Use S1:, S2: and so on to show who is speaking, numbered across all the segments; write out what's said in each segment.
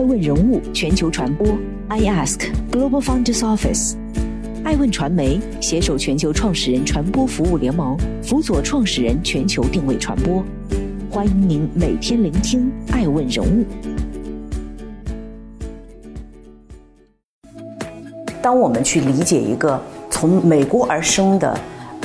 S1: 爱问人物全球传播，I Ask Global Founders Office，爱问传媒携手全球创始人传播服务联盟，辅佐创始人全球定位传播。欢迎您每天聆听爱问人物。
S2: 当我们去理解一个从美国而生的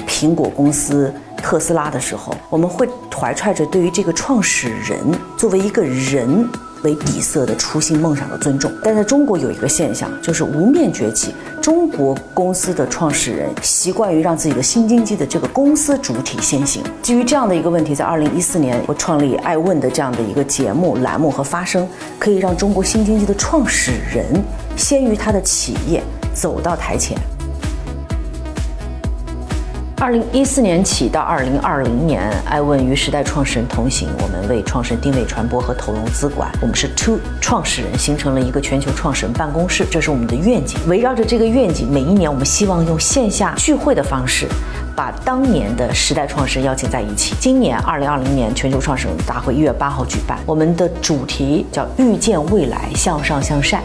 S2: 苹果公司特斯拉的时候，我们会怀揣着对于这个创始人作为一个人为底色的初心梦想的尊重。但在中国有一个现象，就是无面崛起。中国公司的创始人习惯于让自己的新经济的这个公司主体先行。基于这样的一个问题，在二零一四年，我创立爱问的这样的一个节目栏目和发声，可以让中国新经济的创始人先于他的企业走到台前。二零一四年起到二零二零年，艾问与时代创始人同行，我们为创始人定位传播和投融资管。我们是 Two 创始人，形成了一个全球创始人办公室，这是我们的愿景。围绕着这个愿景，每一年我们希望用线下聚会的方式，把当年的时代创始人邀请在一起。今年二零二零年全球创始人大会一月八号举办，我们的主题叫遇见未来，向上向善。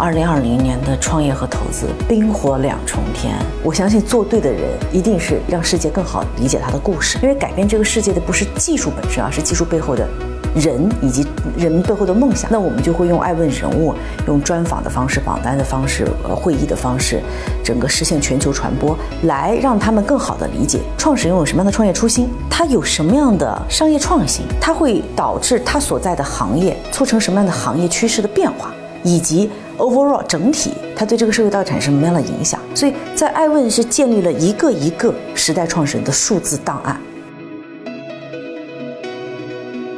S2: 二零二零年的创业和投资冰火两重天，我相信做对的人一定是让世界更好理解他的故事，因为改变这个世界的不是技术本身，而是技术背后的人以及人背后的梦想。那我们就会用爱问人物，用专访的方式、榜单的方式、会议的方式，整个实现全球传播，来让他们更好的理解创始人有什么样的创业初心，他有什么样的商业创新，他会导致他所在的行业促成什么样的行业趋势的变化，以及。Overall 整体，它对这个社会到底产生什么样的影响？所以在爱问是建立了一个一个时代创始人的数字档案。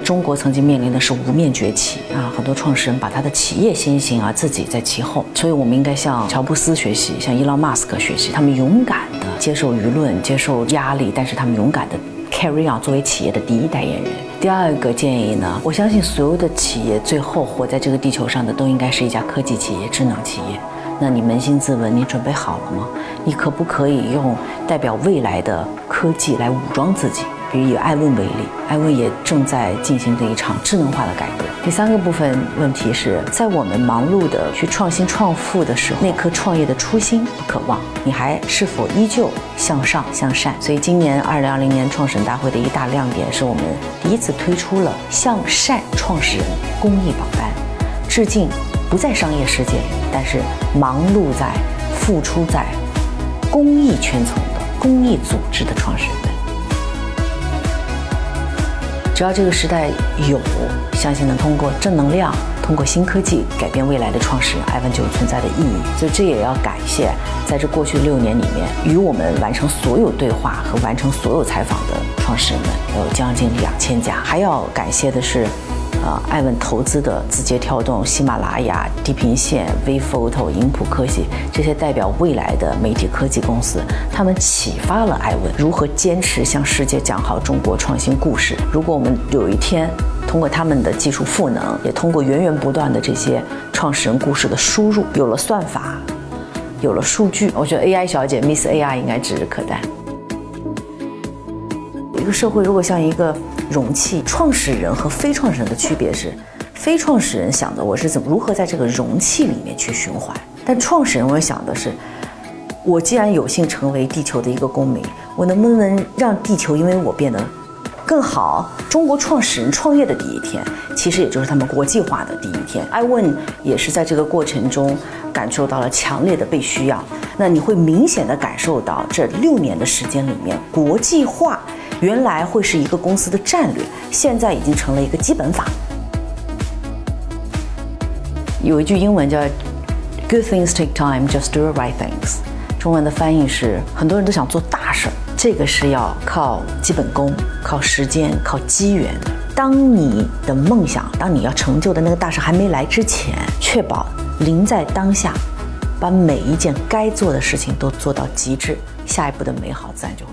S2: 中国曾经面临的是无面崛起啊，很多创始人把他的企业先行，而自己在其后。所以我们应该向乔布斯学习，向伊隆马斯克学习，他们勇敢的接受舆论、接受压力，但是他们勇敢的 carry on 作为企业的第一代言人。第二个建议呢，我相信所有的企业最后活在这个地球上的都应该是一家科技企业、智能企业。那你扪心自问，你准备好了吗？你可不可以用代表未来的科技来武装自己？比如以爱问为例，爱问也正在进行着一场智能化的改革。第三个部分问题是在我们忙碌的去创新创富的时候，那颗创业的初心不可忘，你还是否依旧向上向善？所以今年二零二零年创始人大会的一大亮点是我们第一次推出了向善创始人公益榜单，致敬不在商业世界里，但是忙碌在、付出在公益圈层的公益组织的创始人。只要这个时代有，相信能通过正能量、通过新科技改变未来的创始人，艾文就有存在的意义。所以这也要感谢，在这过去六年里面，与我们完成所有对话和完成所有采访的创始人们，有将近两千家。还要感谢的是。啊，艾问投资的字节跳动、喜马拉雅、地平线、WePhoto、银普科技这些代表未来的媒体科技公司，他们启发了艾问如何坚持向世界讲好中国创新故事。如果我们有一天通过他们的技术赋能，也通过源源不断的这些创始人故事的输入，有了算法，有了数据，我觉得 AI 小姐 Miss AI 应该指日可待。一个社会如果像一个。容器创始人和非创始人的区别是，非创始人想的我是怎么如何在这个容器里面去循环，但创始人我想的是，我既然有幸成为地球的一个公民，我能不能让地球因为我变得更好？中国创始人创业的第一天，其实也就是他们国际化的第一天。艾问也是在这个过程中感受到了强烈的被需要。那你会明显的感受到这六年的时间里面，国际化。原来会是一个公司的战略，现在已经成了一个基本法。有一句英文叫 “Good things take time, just do the right things”，中文的翻译是很多人都想做大事儿，这个是要靠基本功、靠时间、靠机缘。当你的梦想、当你要成就的那个大事还没来之前，确保临在当下，把每一件该做的事情都做到极致，下一步的美好自然就会